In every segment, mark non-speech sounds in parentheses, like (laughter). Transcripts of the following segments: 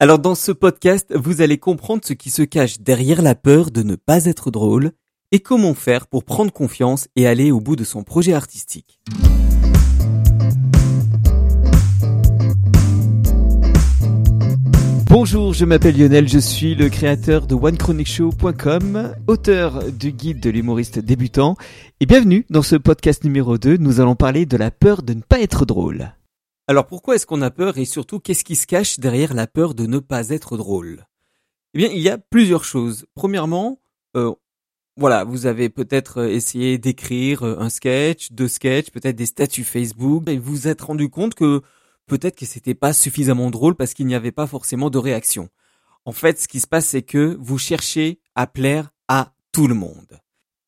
Alors dans ce podcast, vous allez comprendre ce qui se cache derrière la peur de ne pas être drôle et comment faire pour prendre confiance et aller au bout de son projet artistique. Bonjour, je m'appelle Lionel, je suis le créateur de OneChronicShow.com, auteur du guide de l'humoriste débutant, et bienvenue dans ce podcast numéro 2, nous allons parler de la peur de ne pas être drôle. Alors pourquoi est-ce qu'on a peur et surtout qu'est-ce qui se cache derrière la peur de ne pas être drôle? Eh bien, il y a plusieurs choses. Premièrement, euh, voilà, vous avez peut-être euh, essayé d'écrire euh, un sketch, deux sketchs, peut-être des statuts Facebook, et vous vous êtes rendu compte que peut-être que c'était pas suffisamment drôle parce qu'il n'y avait pas forcément de réaction. En fait, ce qui se passe, c'est que vous cherchez à plaire à tout le monde.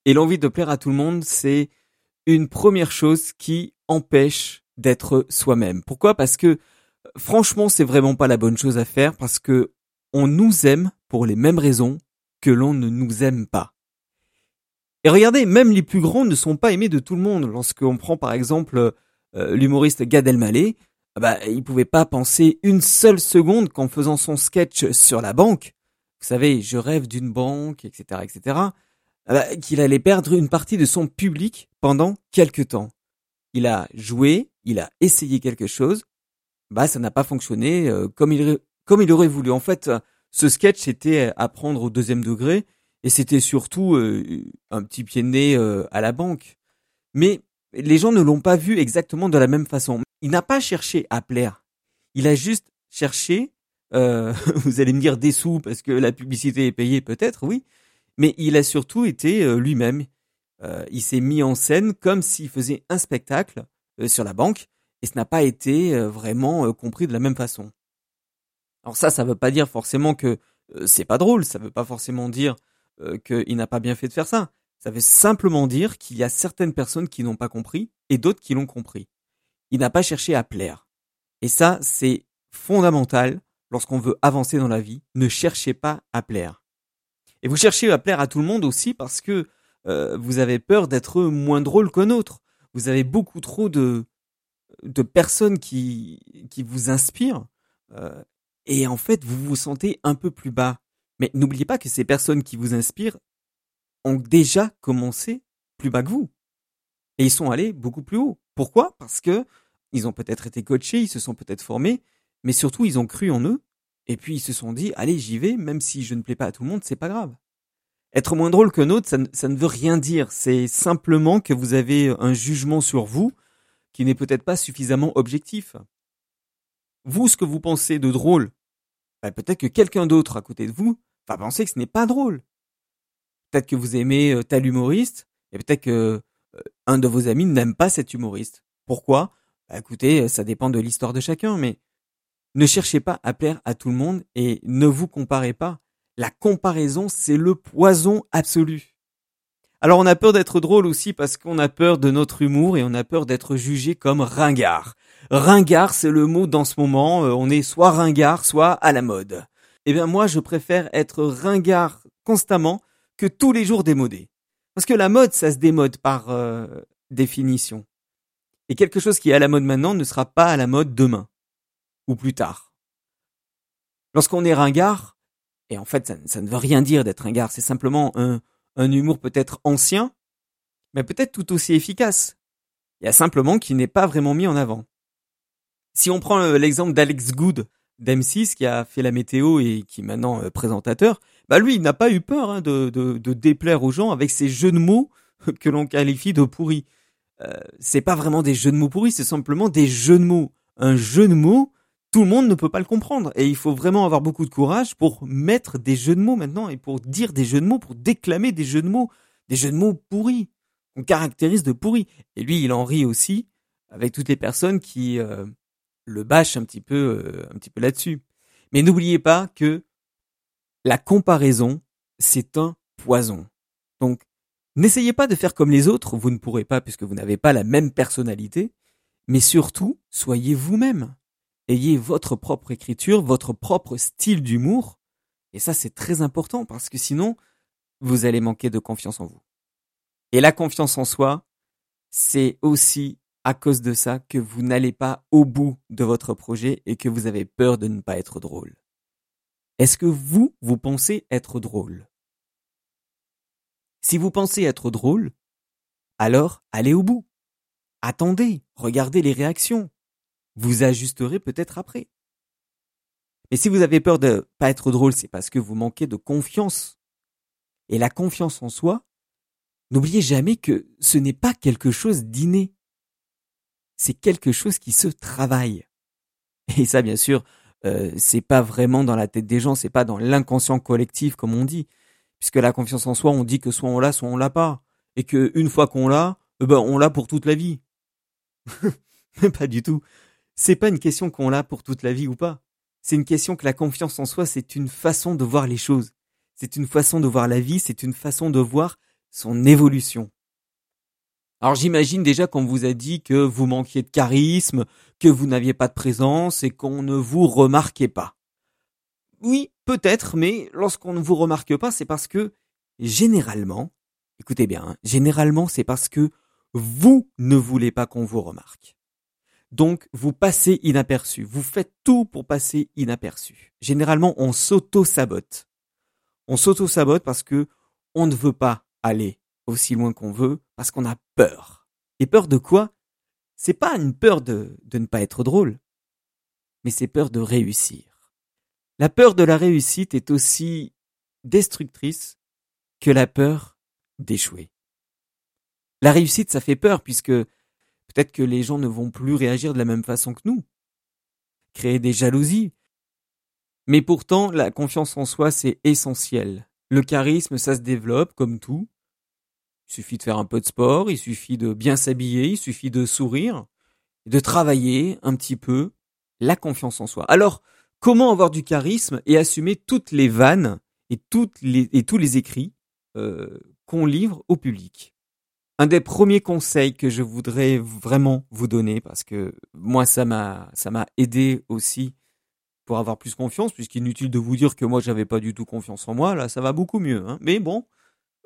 Et l'envie de plaire à tout le monde, c'est une première chose qui empêche d'être soi-même. Pourquoi? Parce que franchement, c'est vraiment pas la bonne chose à faire parce que on nous aime pour les mêmes raisons que l'on ne nous aime pas. Et regardez, même les plus grands ne sont pas aimés de tout le monde. Lorsqu'on prend par exemple euh, l'humoriste Gad Elmaleh, ah bah, il pouvait pas penser une seule seconde qu'en faisant son sketch sur la banque, vous savez, je rêve d'une banque, etc., etc., ah bah, qu'il allait perdre une partie de son public pendant quelques temps. Il a joué, il a essayé quelque chose, bah ça n'a pas fonctionné euh, comme il aurait voulu. En fait, ce sketch était à prendre au deuxième degré et c'était surtout euh, un petit pied de nez euh, à la banque. Mais les gens ne l'ont pas vu exactement de la même façon. Il n'a pas cherché à plaire. Il a juste cherché, (laughs) vous allez me dire des sous parce que la publicité est payée peut-être, oui, mais il a surtout été lui-même. il s'est mis en scène comme s'il faisait un spectacle sur la banque, et ce n'a pas été euh, vraiment euh, compris de la même façon. Alors ça, ça veut pas dire forcément que c'est pas drôle, ça veut pas forcément dire qu'il n'a pas bien fait de faire ça. Ça veut simplement dire qu'il y a certaines personnes qui n'ont pas compris et d'autres qui l'ont compris. Il n'a pas cherché à plaire. Et ça, c'est fondamental lorsqu'on veut avancer dans la vie. Ne cherchez pas à plaire. Et vous cherchez à plaire à tout le monde aussi parce que vous avez peur d'être moins drôle qu'un autre vous avez beaucoup trop de, personnes qui, qui vous inspirent, euh, et en fait, vous vous sentez un peu plus bas. Mais n'oubliez pas que ces personnes qui vous inspirent ont déjà commencé plus bas que vous. Et ils sont allés beaucoup plus haut. Pourquoi? Parce que ils ont peut-être été coachés, ils se sont peut-être formés, mais surtout ils ont cru en eux, et puis ils se sont dit, allez, j'y vais, même si je ne plais pas à tout le monde, c'est pas grave. Être moins drôle qu'un autre, ça, ne veut rien dire. C'est simplement que vous avez un jugement sur vous qui n'est peut-être pas suffisamment objectif. Vous, ce que vous pensez de drôle, bah, peut-être que quelqu'un d'autre à côté de vous va penser que ce n'est pas drôle. Peut-être que vous aimez euh, tel humoriste, et peut-être que euh, un de vos amis n'aime pas cet humoriste. Pourquoi? Bah, Écoutez, ça dépend de l'histoire de chacun, mais ne cherchez pas à plaire à tout le monde et ne vous comparez pas. La comparaison, c'est le poison absolu. Alors on a peur d'être drôle aussi parce qu'on a peur de notre humour et on a peur d'être jugé comme ringard. Ringard, c'est le mot dans ce moment, euh, on est soit ringard, soit à la mode. Eh bien moi, je préfère être ringard constamment que tous les jours démodé. Parce que la mode, ça se démode par euh, définition. Et quelque chose qui est à la mode maintenant ne sera pas à la mode demain. Ou plus tard. Lorsqu'on est ringard, et en fait, ça, ne veut rien dire d'être un gars. C'est simplement un, humour peut-être ancien, mais peut-être tout aussi efficace. Il y a simplement qui n'est pas vraiment mis en avant. Si on prend l'exemple d'Alex Good d'M6 qui a fait la météo et qui est maintenant euh, présentateur, bah lui, il n'a pas eu peur hein, de, déplaire aux gens avec ces jeux de mots (laughs) que l'on qualifie de pourris. Euh, c'est pas vraiment des jeux de mots pourris, c'est simplement des jeux de mots. Un jeu de mots, tout le monde ne peut pas le comprendre. Et il faut vraiment avoir beaucoup de courage pour mettre des jeux de mots maintenant et pour dire des jeux de mots, pour déclamer des jeux de mots, des jeux de mots pourris, qu'on caractérise de pourris. Et lui, il en rit aussi avec toutes les personnes qui euh, le bâchent un petit peu, euh, un petit peu là-dessus. Mais n'oubliez pas que la comparaison, c'est un poison. Donc, n'essayez pas de faire comme les autres, vous ne pourrez pas puisque vous n'avez pas la même personnalité, mais surtout, soyez vous-même ayez votre propre écriture, votre propre style d'humour. Et ça, c'est très important parce que sinon, vous allez manquer de confiance en vous. Et la confiance en soi, c'est aussi à cause de ça que vous n'allez pas au bout de votre projet et que vous avez peur de ne pas être drôle. Est-ce que vous, vous pensez être drôle? Si vous pensez être drôle, alors allez au bout. Attendez, regardez les réactions. Vous ajusterez peut-être après. Mais si vous avez peur de pas être drôle, c'est parce que vous manquez de confiance. Et la confiance en soi, n'oubliez jamais que ce n'est pas quelque chose d'inné. C'est quelque chose qui se travaille. Et ça, bien sûr, euh, c'est pas vraiment dans la tête des gens, c'est pas dans l'inconscient collectif comme on dit, puisque la confiance en soi, on dit que soit on l'a, soit on l'a pas, et que une fois qu'on l'a, eh ben on l'a pour toute la vie. (laughs) pas du tout. C'est pas une question qu'on l'a pour toute la vie ou pas. C'est une question que la confiance en soi, c'est une façon de voir les choses. C'est une façon de voir la vie, c'est une façon de voir son évolution. Alors j'imagine déjà qu'on vous a dit que vous manquiez de charisme, que vous n'aviez pas de présence et qu'on ne vous remarquait pas. Oui, peut-être, mais lorsqu'on ne vous remarque pas, c'est parce que généralement, écoutez bien, hein, généralement c'est parce que vous ne voulez pas qu'on vous remarque. Donc vous passez inaperçu, vous faites tout pour passer inaperçu. Généralement on s'auto-sabote. On s'auto-sabote parce que on ne veut pas aller aussi loin qu'on veut parce qu'on a peur. Et peur de quoi? C'est pas une peur de, de ne pas être drôle, mais c'est peur de réussir. La peur de la réussite est aussi destructrice que la peur d'échouer. La réussite, ça fait peur puisque peut-être que les gens ne vont plus réagir de la même façon que nous. Créer des jalousies. Mais pourtant, la confiance en soi, c'est essentiel. Le charisme, ça se développe comme tout. Il suffit de faire un peu de sport, il suffit de bien s'habiller, il suffit de sourire, de travailler un petit peu la confiance en soi. Alors, comment avoir du charisme et assumer toutes les vannes et, tous les écrits euh, qu'on livre au public? Un des premiers conseils que je voudrais vraiment vous donner, parce que moi ça m'a ça m'a aidé aussi pour avoir plus confiance, puisqu'inutile de vous dire que moi j'avais pas du tout confiance en moi, là ça va beaucoup mieux. Hein. Mais bon,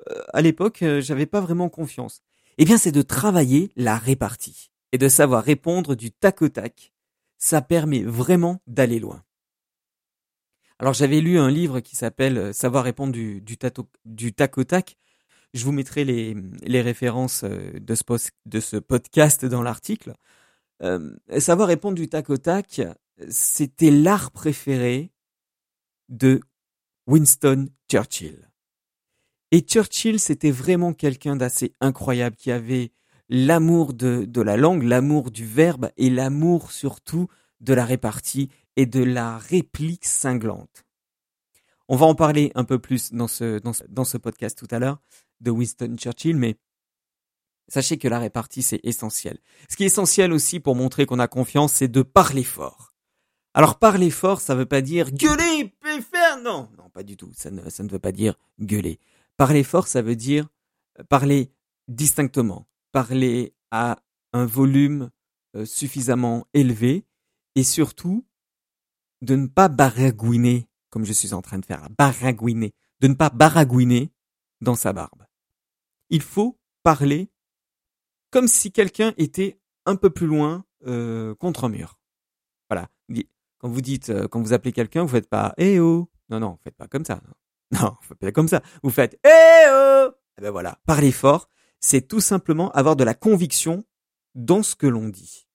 euh, à l'époque, euh, j'avais pas vraiment confiance. Eh bien, c'est de travailler la répartie et de savoir répondre du tac au tac. Ça permet vraiment d'aller loin. Alors, j'avais lu un livre qui s'appelle euh, Savoir répondre du, du, du, tac au tac. Je vous mettrai les, références de ce, de ce podcast dans l'article. savoir répondre du tac au tac, c'était l'art préféré de Winston Churchill. Et Churchill, c'était vraiment quelqu'un d'assez incroyable qui avait l'amour de, la langue, l'amour du verbe et l'amour surtout de la répartie et de la réplique cinglante. On va en parler un peu plus dans ce podcast tout à l'heure de Winston Churchill, mais sachez que la répartie, c'est essentiel. Ce qui est essentiel aussi pour montrer qu'on a confiance, c'est de parler fort. Alors parler fort, ça veut pas dire gueuler, faire, non, non, pas du tout. Ça ne, ça ne veut pas dire gueuler. Parler fort, ça veut dire parler distinctement, parler à un volume euh, suffisamment élevé et surtout de ne pas baragouiner comme je suis en train de faire, baragouiner, de ne pas baragouiner dans sa barbe. Il faut parler comme si quelqu'un était un peu plus loin euh, contre un mur. Voilà. Quand vous dites, quand vous appelez quelqu'un, vous faites pas eh oh. Non, non, vous faites pas comme ça. Non, vous (laughs) faites comme ça. Vous faites Eh oh Eh ben voilà, parler fort, c'est tout simplement avoir de la conviction dans ce que l'on dit.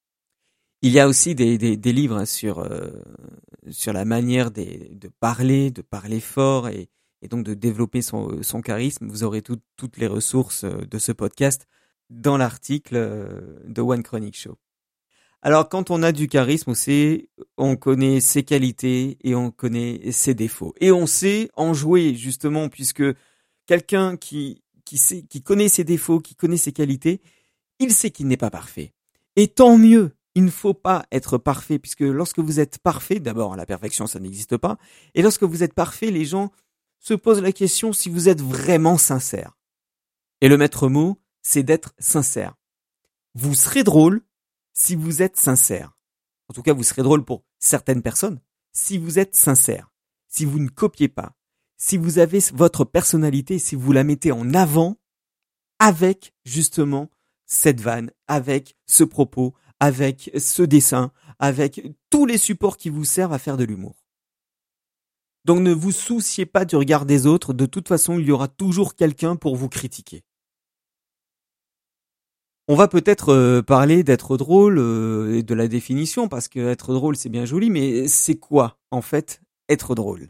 Il y a aussi des, livres sur euh, sur la manière de parler, de parler fort et, et donc de développer son, son charisme. Vous aurez toutes les ressources euh, de ce podcast dans l'article euh, de One Chronic Show. Alors quand on a du charisme, on on connaît ses qualités et on connaît ses défauts. Et on sait en jouer justement puisque quelqu'un qui, qui, sait, qui connaît ses défauts, qui connaît ses qualités, il sait qu'il n'est pas parfait. Et tant mieux, il ne faut pas être parfait puisque lorsque vous êtes parfait, d'abord la perfection ça n'existe pas, et lorsque vous êtes parfait, les gens se posent la question si vous êtes vraiment sincère. Et le maître mot, c'est d'être sincère. Vous serez drôle, si vous êtes sincère. En tout cas, vous serez drôle pour certaines personnes si vous êtes sincère, si vous ne copiez pas, si vous avez votre personnalité, si vous la mettez en avant avec justement cette vanne, avec ce propos, avec ce dessin, avec tous les supports qui vous servent à faire de l'humour. Donc ne vous souciez pas du regard des autres, de toute façon il y aura toujours quelqu'un pour vous critiquer. On va peut-être euh, parler d'être drôle euh, et de la définition, parce que être drôle c'est bien joli, mais c'est quoi en fait être drôle?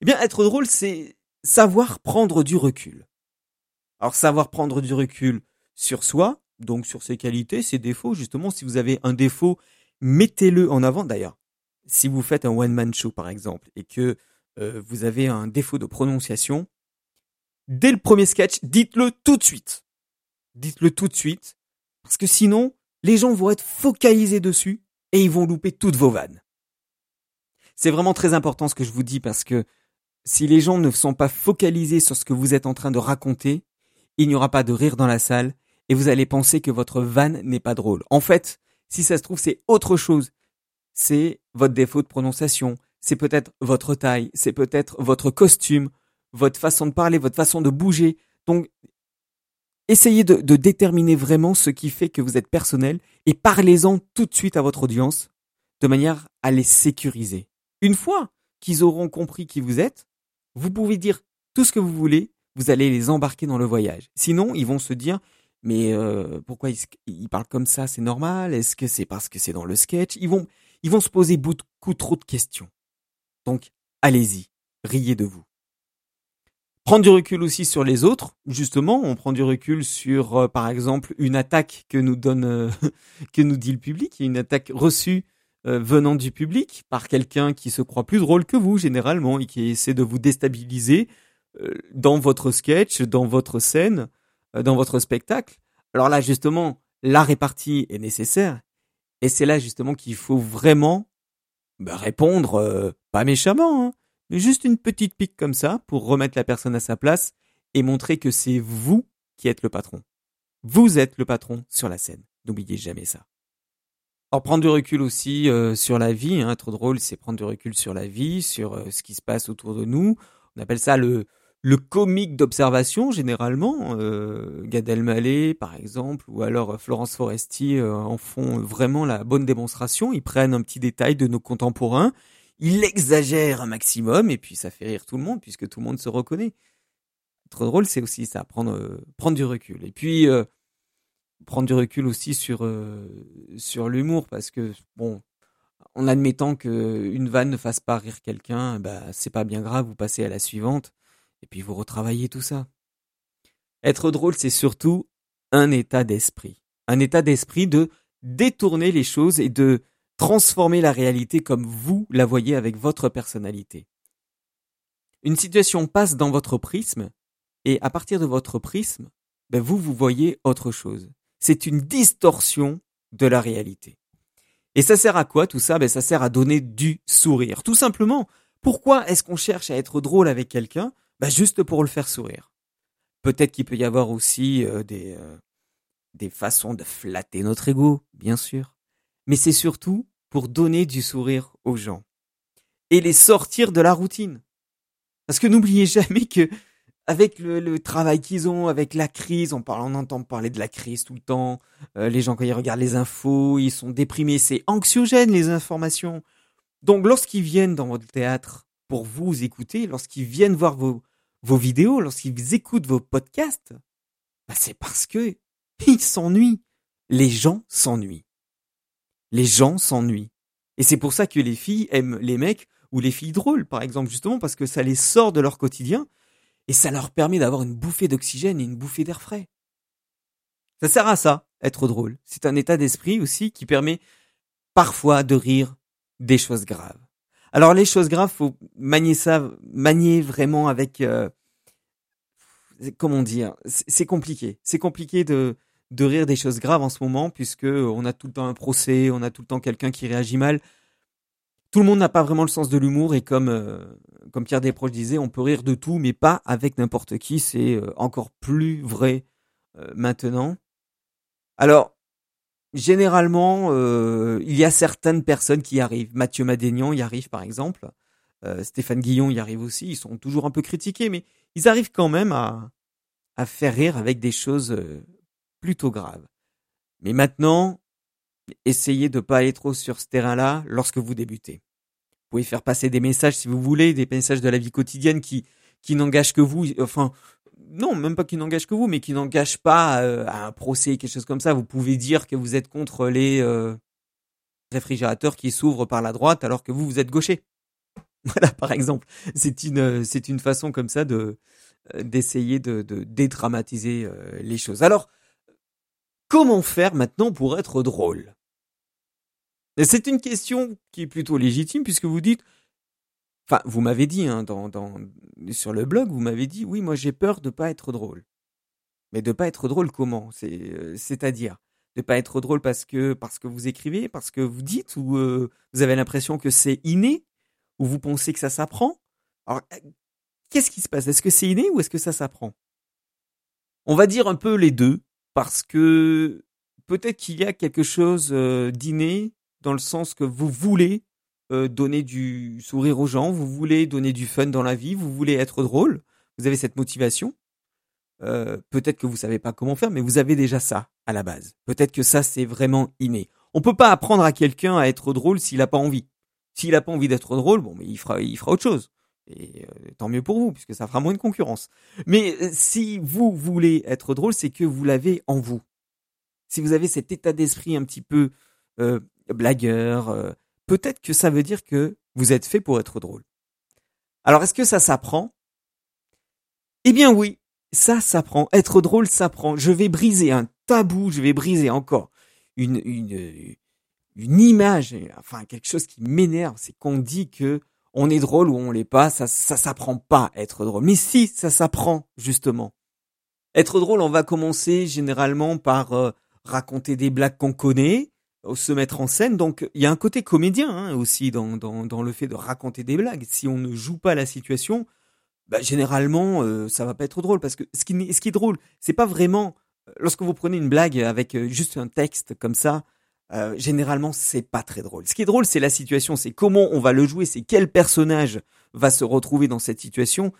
Eh bien être drôle c'est savoir prendre du recul. Alors savoir prendre du recul sur soi, donc sur ses qualités, ses défauts, justement si vous avez un défaut, mettez-le en avant d'ailleurs. Si vous faites un one-man show par exemple et que euh, vous avez un défaut de prononciation, dès le premier sketch, dites-le tout de suite dites-le tout de suite, parce que sinon, les gens vont être focalisés dessus et ils vont louper toutes vos vannes. C'est vraiment très important ce que je vous dis parce que si les gens ne sont pas focalisés sur ce que vous êtes en train de raconter, il n'y aura pas de rire dans la salle et vous allez penser que votre vanne n'est pas drôle. En fait, si ça se trouve, c'est autre chose. C'est votre défaut de prononciation, c'est peut-être votre taille, c'est peut-être votre costume, votre façon de parler, votre façon de bouger. Donc, Essayez de, déterminer vraiment ce qui fait que vous êtes personnel et parlez-en tout de suite à votre audience de manière à les sécuriser. Une fois qu'ils auront compris qui vous êtes, vous pouvez dire tout ce que vous voulez, vous allez les embarquer dans le voyage. Sinon, ils vont se dire mais euh, pourquoi ils, parlent comme ça? C'est normal? Est-ce que c'est parce que c'est dans le sketch? Ils vont ils vont se poser beaucoup trop de questions. Donc, allez-y, riez de vous. Prendre du recul aussi sur les autres, justement, on prend du recul sur, euh, par exemple, une attaque que nous donne, euh, (laughs) que nous dit le public, une attaque reçue euh, venant du public par quelqu'un qui se croit plus drôle que vous généralement et qui essaie de vous déstabiliser dans votre sketch, dans votre scène, dans votre spectacle. Alors là, justement, la répartie est nécessaire et c'est là justement qu'il faut vraiment bah, répondre, pas méchamment, hein, mais juste une petite pique comme ça pour remettre la personne à sa place et montrer que c'est vous qui êtes le patron. Vous êtes le patron sur la scène. N'oubliez jamais ça. Alors prendre du recul aussi euh, sur la vie, hein, être drôle, c'est prendre du recul sur la vie, sur euh, ce qui se passe autour de nous. On appelle ça le le comique d'observation généralement. Euh, Gad Elmaleh par exemple, ou alors euh, Florence Foresti en font vraiment la bonne démonstration. Ils prennent un petit détail de nos contemporains il exagère un maximum et puis ça fait rire tout le monde puisque tout le monde se reconnaît. Être drôle, c'est aussi ça, prendre euh, prendre du recul. Et puis euh, prendre du recul aussi sur euh, sur l'humour parce que bon, en admettant que une vanne ne fasse pas rire quelqu'un, bah c'est pas bien grave, vous passez à la suivante et puis vous retravaillez tout ça. Être drôle, c'est surtout un état d'esprit, un état d'esprit de détourner les choses et de transformer la réalité comme vous la voyez avec votre personnalité. Une situation passe dans votre prisme, et à partir de votre prisme, ben vous, vous voyez autre chose. C'est une distorsion de la réalité. Et ça sert à quoi tout ça? Ben Ça sert à donner du sourire. Tout simplement, pourquoi est-ce qu'on cherche à être drôle avec quelqu'un? Ben Juste pour le faire sourire. Peut-être qu'il peut y avoir aussi euh, des, euh, des façons de flatter notre ego, bien sûr mais c'est surtout pour donner du sourire aux gens et les sortir de la routine. Parce que n'oubliez jamais que avec le, travail qu'ils ont, avec la crise, on parle, on entend parler de la crise tout le temps. Euh, les gens quand ils regardent les infos, ils sont déprimés, c'est anxiogène les informations. Donc lorsqu'ils viennent dans votre théâtre pour vous écouter, lorsqu'ils viennent voir vos, vos vidéos, lorsqu'ils écoutent vos podcasts, bah c'est parce que ils s'ennuient. Les gens s'ennuient les gens s'ennuient. Et c'est pour ça que les filles aiment les mecs ou les filles drôles, par exemple, justement parce que ça les sort de leur quotidien et ça leur permet d'avoir une bouffée d'oxygène et une bouffée d'air frais. Ça sert à ça, être drôle. C'est un état d'esprit aussi qui permet parfois de rire des choses graves. Alors les choses graves, faut manier ça, manier vraiment avec, euh, comment dire, c'est compliqué. C'est compliqué de de rire des choses graves en ce moment, puisque on a tout le temps un procès, on a tout le temps quelqu'un qui réagit mal. Tout le monde n'a pas vraiment le sens de l'humour et comme euh, comme Pierre Desproges disait, on peut rire de tout, mais pas avec n'importe qui. C'est euh, encore plus vrai euh, maintenant. Alors généralement, il y a certaines personnes qui y arrivent. Mathieu Madénian y arrive par exemple. Stéphane Guillon y arrive aussi. Ils sont toujours un peu critiqués, mais ils arrivent quand même à faire rire avec des choses plutôt grave. Mais maintenant, essayez de pas aller trop sur ce terrain-là lorsque vous débutez. pouvez faire passer des messages si vous voulez, des messages de la vie quotidienne qui qui n'engagent que vous. Enfin, non, même pas qui n'engagent que vous, mais qui n'engagent pas euh, à un procès, quelque chose comme ça. Vous pouvez dire que vous êtes contre les euh, réfrigérateurs qui s'ouvrent par la droite alors que vous vous êtes gaucher. (laughs) Voilà, par exemple, c'est une c'est une façon comme ça de euh, d'essayer de, de dédramatiser les choses. Alors, comment faire maintenant pour être drôle? C'est une question qui est plutôt légitime puisque vous dites Enfin, vous m'avez dit, hein, dans, dans, sur le blog, vous m'avez dit, oui, moi j'ai peur de pas être drôle. Mais de pas être drôle comment? Euh, c'est-à-dire de pas être drôle parce que parce que vous écrivez, parce que vous dites, ou euh, vous avez l'impression que c'est inné, ou vous pensez que ça s'apprend? Alors, euh, qu'est-ce qui se passe? Est-ce que c'est inné ou est-ce que ça s'apprend? On va dire un peu les deux, parce que peut-être qu'il y a quelque chose d'inné dans le sens que vous voulez euh, donner du sourire aux gens, vous voulez donner du fun dans la vie, vous voulez être drôle, vous avez cette motivation. Euh, peut-être que vous savez pas comment faire, mais vous avez déjà ça à la base. Peut-être que ça c'est vraiment inné. On peut pas apprendre à quelqu'un à être drôle s'il a pas envie. S'il a pas envie d'être drôle, bon, mais il fera, il fera autre chose. Et euh, tant mieux pour vous, puisque ça fera moins de concurrence. Mais si vous voulez être drôle, c'est que vous l'avez en vous. Si vous avez cet état d'esprit un petit peu blagueur, peut-être que ça veut dire que vous êtes fait pour être drôle. Alors est-ce que ça s'apprend? Eh bien oui, ça s'apprend. Être drôle s'apprend. Je vais briser un tabou, je vais briser encore une, une, image, enfin quelque chose qui m'énerve, c'est qu'on dit que on est drôle ou on l'est pas, ça ça s'apprend pas être drôle. Mais si, ça s'apprend justement. Être drôle, on va commencer généralement par euh, raconter des blagues qu'on connaît, se mettre en scène. Donc il y a un côté comédien hein, aussi dans, dans, dans, le fait de raconter des blagues. Si on ne joue pas la situation, bah, généralement euh, ça va pas être drôle parce que ce qui, ce qui est drôle, c'est pas vraiment euh, lorsque vous prenez une blague avec euh, juste un texte comme ça. Euh, généralement, c'est pas très drôle. Ce qui est drôle, c'est la situation, c'est comment on va le jouer, c'est quel personnage va se retrouver dans cette situation,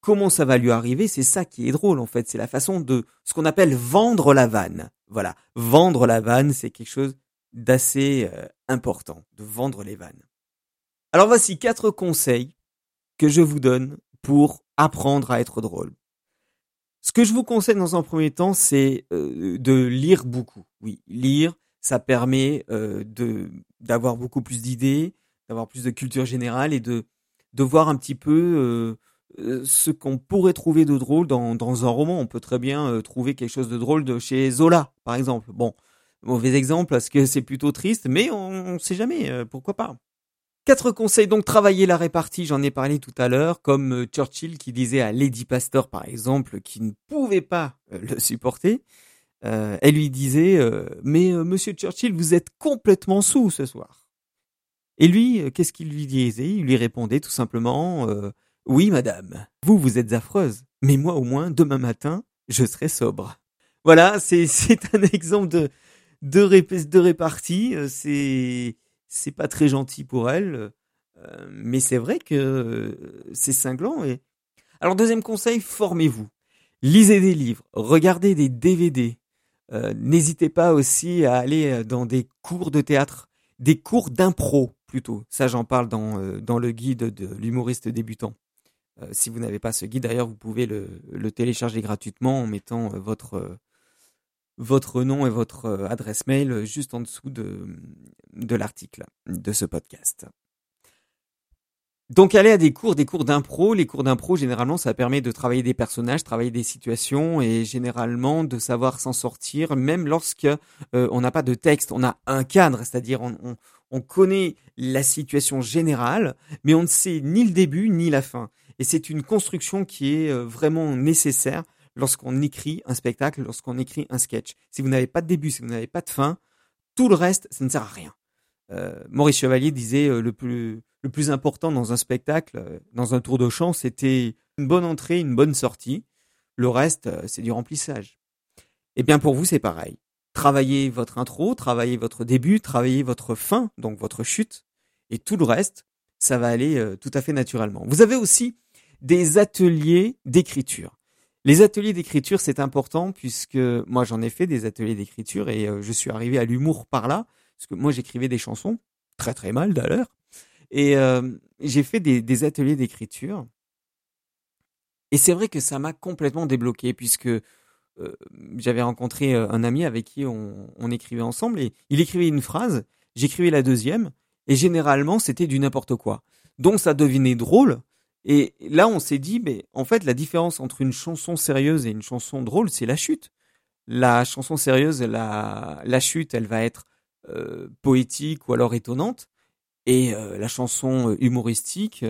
comment ça va lui arriver. C'est ça qui est drôle en fait. C'est la façon de ce qu'on appelle vendre la vanne. Voilà, vendre la vanne, c'est quelque chose d'assez euh, important, de vendre les vannes. Alors voici quatre conseils que je vous donne pour apprendre à être drôle. Ce que je vous conseille dans un premier temps, c'est euh, de lire beaucoup. Oui, lire, ça permet euh, de d'avoir beaucoup plus d'idées, d'avoir plus de culture générale et de de voir un petit peu ce qu'on pourrait trouver de drôle dans, dans un roman. On peut très bien trouver quelque chose de drôle de chez Zola, par exemple. Bon, Mauvais exemple parce que c'est plutôt triste, mais on ne sait jamais, euh, pourquoi pas. Quatre conseils donc travailler la répartie, j'en ai parlé tout à l'heure, comme euh, Churchill qui disait à Lady Pastor par exemple qui ne pouvait pas euh, le supporter. elle lui disait mais Monsieur Churchill vous êtes complètement sous ce soir. Et lui qu'est-ce qu'il lui disait? Il lui répondait tout simplement oui madame, vous vous êtes affreuse, mais moi au moins demain matin je serai sobre. Voilà, (laughs) c'est un exemple de deux, de réparties. Euh, c'est c'est pas très gentil pour elle, euh, mais c'est vrai que euh, c'est cinglant. Et alors deuxième conseil, formez-vous, lisez des livres, regardez des DVD. N'hésitez pas aussi à aller dans des cours de théâtre, des cours d'impro plutôt. Ça, j'en parle dans, dans le guide de l'humoriste débutant. si vous n'avez pas ce guide, d'ailleurs, vous pouvez le, le, télécharger gratuitement en mettant votre, votre nom et votre euh, adresse mail juste en dessous de, de l'article de ce podcast. Donc aller à des cours, des cours d'impro. Les cours d'impro, généralement, ça permet de travailler des personnages, travailler des situations et généralement de savoir s'en sortir, même lorsque euh, on n'a pas de texte, on a un cadre, c'est-à-dire on, on, on, connaît la situation générale, mais on ne sait ni le début ni la fin. Et c'est une construction qui est euh, vraiment nécessaire lorsqu'on écrit un spectacle, lorsqu'on écrit un sketch. Si vous n'avez pas de début, si vous n'avez pas de fin, tout le reste, ça ne sert à rien. Euh, Maurice Chevalier disait euh, le plus important dans un spectacle, euh, dans un tour de chant, c'était une bonne entrée, une bonne sortie. Le reste, c'est du remplissage. Eh bien pour vous, c'est pareil. Travaillez votre intro, travaillez votre début, travaillez votre fin, donc votre chute, et tout le reste, ça va aller tout à fait naturellement. Vous avez aussi des ateliers d'écriture. Les ateliers d'écriture, c'est important puisque moi j'en ai fait des ateliers d'écriture et euh, je suis arrivé à l'humour par là, parce que moi j'écrivais des chansons, très très mal d'ailleurs, Et euh, j'ai fait des, ateliers d'écriture. Et c'est vrai que ça m'a complètement débloqué puisque euh, j'avais rencontré un ami avec qui on, on, écrivait ensemble et il écrivait une phrase, j'écrivais la deuxième et généralement c'était du n'importe quoi. Donc ça devenait drôle. Et là on s'est dit, mais en fait la différence entre une chanson sérieuse et une chanson drôle, c'est la chute. La chanson sérieuse, la, la chute, elle va être euh, poétique ou alors étonnante. Et euh, la chanson euh, humoristique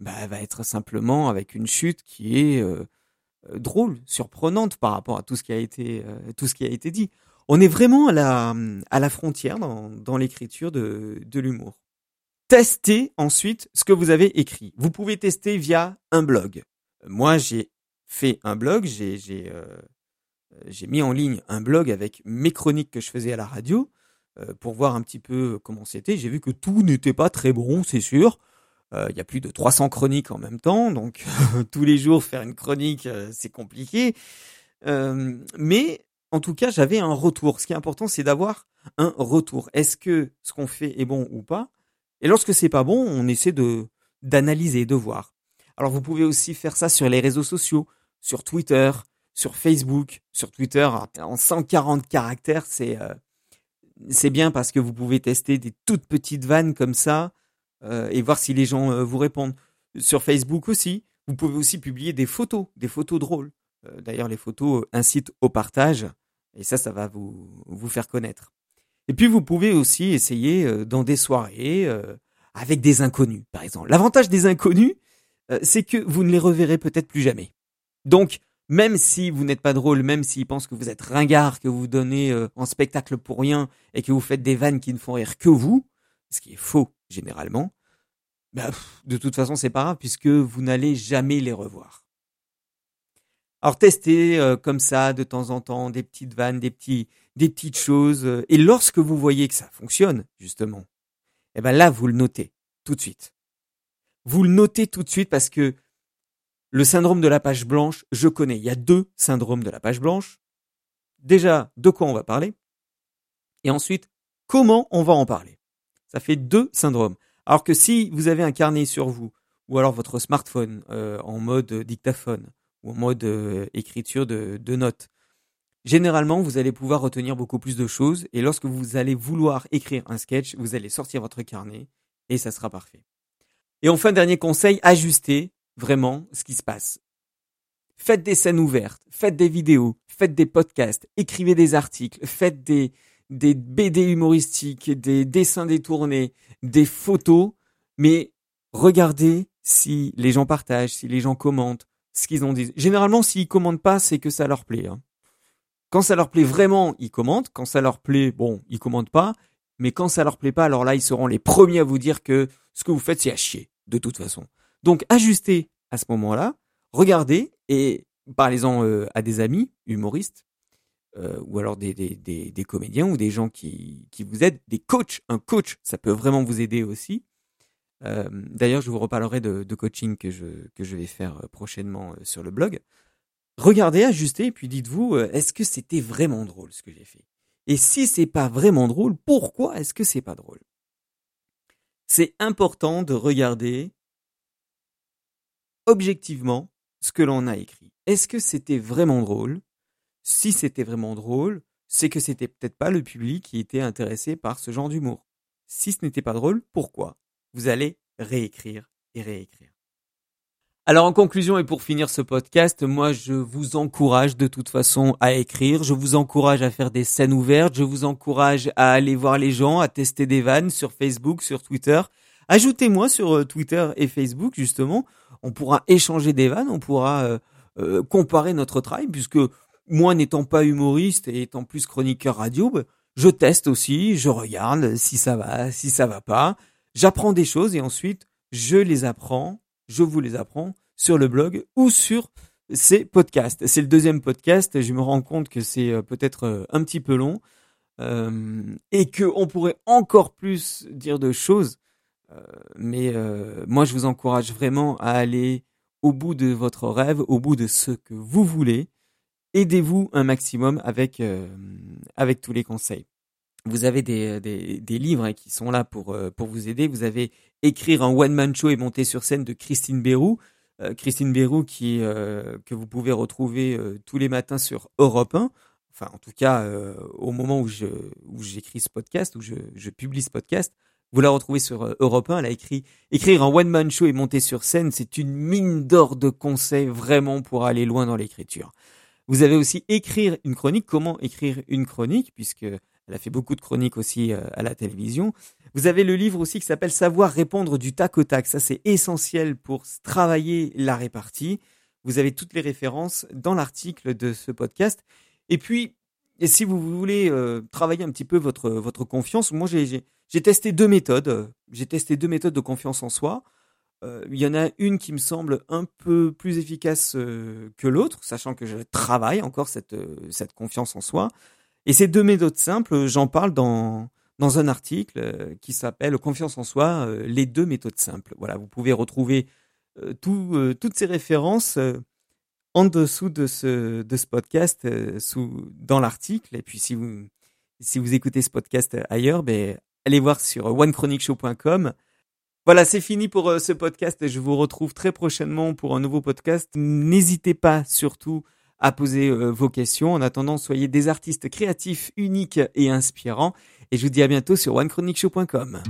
bah, va être simplement avec une chute qui est drôle, surprenante par rapport à tout ce qui a été tout ce qui a été dit. On est vraiment à la frontière dans, l'écriture de l'humour. Testez ensuite ce que vous avez écrit. Vous pouvez tester via un blog. Moi, j'ai fait un blog, j'ai j'ai j'ai mis en ligne un blog avec mes chroniques que je faisais à la radio. Euh, pour voir un petit peu comment c'était. J'ai vu que tout n'était pas très bon, c'est sûr. Euh, il y a plus de 300 chroniques en même temps, donc (laughs) tous les jours faire une chronique, euh, c'est compliqué. mais en tout cas, j'avais un retour. Ce qui est important, c'est d'avoir un retour. Est-ce que ce qu'on fait est bon ou pas? Et lorsque c'est pas bon, on essaie de d'analyser, de voir. Alors vous pouvez aussi faire ça sur les réseaux sociaux, sur Twitter, sur Facebook, sur Twitter en 140 caractères, c'est c'est bien parce que vous pouvez tester des toutes petites vannes comme ça euh, et voir si les gens euh, vous répondent. Sur Facebook aussi, vous pouvez aussi publier des photos, des photos drôles. Euh, d'ailleurs, les photos incitent au partage et ça, ça va vous, vous faire connaître. Et puis, vous pouvez aussi essayer dans des soirées avec des inconnus, par exemple. L'avantage des inconnus, c'est que vous ne les reverrez peut-être plus jamais. Donc, même si vous n'êtes pas drôle, même s'ils pensent que vous êtes ringard, que vous donnez euh, en spectacle pour rien et que vous faites des vannes qui ne font rire que vous, ce qui est faux généralement, bah, de toute façon c'est pas grave puisque vous n'allez jamais les revoir. Alors testez euh, comme ça de temps en temps des petites vannes, des petits, des petites choses, euh, et lorsque vous voyez que ça fonctionne justement, eh ben là vous le notez tout de suite. Vous le notez tout de suite parce que le syndrome de la page blanche, je connais. Il y a deux syndromes de la page blanche. Déjà, de quoi on va parler? Et ensuite, comment on va en parler? Ça fait deux syndromes. Alors que si vous avez un carnet sur vous, ou alors votre smartphone euh, en mode dictaphone, ou en mode euh, écriture de, de notes, généralement, vous allez pouvoir retenir beaucoup plus de choses. Et lorsque vous allez vouloir écrire un sketch, vous allez sortir votre carnet et ça sera parfait. Et enfin, dernier conseil, ajustez vraiment ce qui se passe. Faites des scènes ouvertes, faites des vidéos, faites des podcasts, écrivez des articles, faites des, des BD humoristiques, des dessins détournés, des photos, mais regardez si les gens partagent, si les gens commentent, ce qu'ils ont dit. Généralement, s'ils commentent pas, c'est que ça leur plaît. Hein. Quand ça leur plaît vraiment, ils commentent. Quand ça leur plaît, bon, ils commentent pas. Mais quand ça leur plaît pas, alors là, ils seront les premiers à vous dire que ce que vous faites, c'est à chier, de toute façon. Donc ajustez à ce moment-là, regardez et parlez-en euh, à des amis humoristes euh, ou alors des, comédiens ou des gens qui, vous aident, des coachs. Un coach, ça peut vraiment vous aider aussi. Euh, D'ailleurs, je vous reparlerai de, coaching que je, vais faire prochainement sur le blog. Regardez, ajustez, et puis dites-vous, est-ce que c'était vraiment drôle ce que j'ai fait? Et si c'est pas vraiment drôle, pourquoi est-ce que c'est pas drôle? C'est important de regarder objectivement ce que l'on a écrit. Est-ce que c'était vraiment drôle? Si c'était vraiment drôle, c'est que c'était peut-être pas le public qui était intéressé par ce genre d'humour. Si ce n'était pas drôle, pourquoi? Vous allez réécrire et réécrire. Alors en conclusion et pour finir ce podcast, moi je vous encourage de toute façon à écrire, je vous encourage à faire des scènes ouvertes, je vous encourage à aller voir les gens, à tester des vannes sur Facebook, sur Twitter. Ajoutez-moi sur euh, Twitter et Facebook justement. On pourra échanger des vannes, on pourra euh, euh, comparer notre travail, puisque moi n'étant pas humoriste et étant plus chroniqueur radio, bah, je teste aussi, je regarde si ça va, si ça va pas, j'apprends des choses et ensuite je les apprends, je vous les apprends sur le blog ou sur ces podcasts. C'est le deuxième podcast, je me rends compte que c'est euh, peut-être un petit peu long et que on pourrait encore plus dire de choses euh, mais euh, moi, je vous encourage vraiment à aller au bout de votre rêve, au bout de ce que vous voulez. Aidez-vous un maximum euh, avec tous les conseils. Vous avez des, des, des livres hein, qui sont là pour, pour vous aider. Vous avez Écrire un one-man show et monter sur scène de Christine Bérou. Christine Bérou qui, que vous pouvez retrouver tous les matins sur Europe 1 enfin en tout cas au moment où je où j'écris ce podcast, où je, je publie ce podcast, vous la retrouvez sur euh, Europe 1. Elle a écrit écrire un one man show et monter sur scène, c'est une mine d'or de conseils vraiment pour aller loin dans l'écriture. Vous avez aussi écrire une chronique. Comment écrire une chronique? Puisque elle a fait beaucoup de chroniques aussi euh, à la télévision. Vous avez le livre aussi qui s'appelle Savoir répondre du tac au tac. Ça, c'est essentiel pour travailler la répartie. Vous avez toutes les références dans l'article de ce podcast. Et puis, si vous voulez euh, travailler un petit peu votre, votre confiance, moi j'ai testé deux méthodes. J'ai testé deux méthodes de confiance en soi. Euh, il y en a une qui me semble un peu plus efficace que l'autre, sachant que je travaille encore cette, cette confiance en soi. Et ces deux méthodes simples, j'en parle dans, dans un article qui s'appelle Confiance en soi, les deux méthodes simples. Voilà, vous pouvez retrouver tout, toutes ces références en dessous de ce, de ce podcast, euh, sous, dans l'article. Et puis, si vous, si vous écoutez ce podcast ailleurs, ben, allez voir sur onechronicshow.com. Voilà, c'est fini pour euh, ce podcast. Je vous retrouve très prochainement pour un nouveau podcast. N'hésitez pas surtout à poser euh, vos questions. En attendant, soyez des artistes créatifs, uniques et inspirants. Et je vous dis à bientôt sur onechronicshow.com.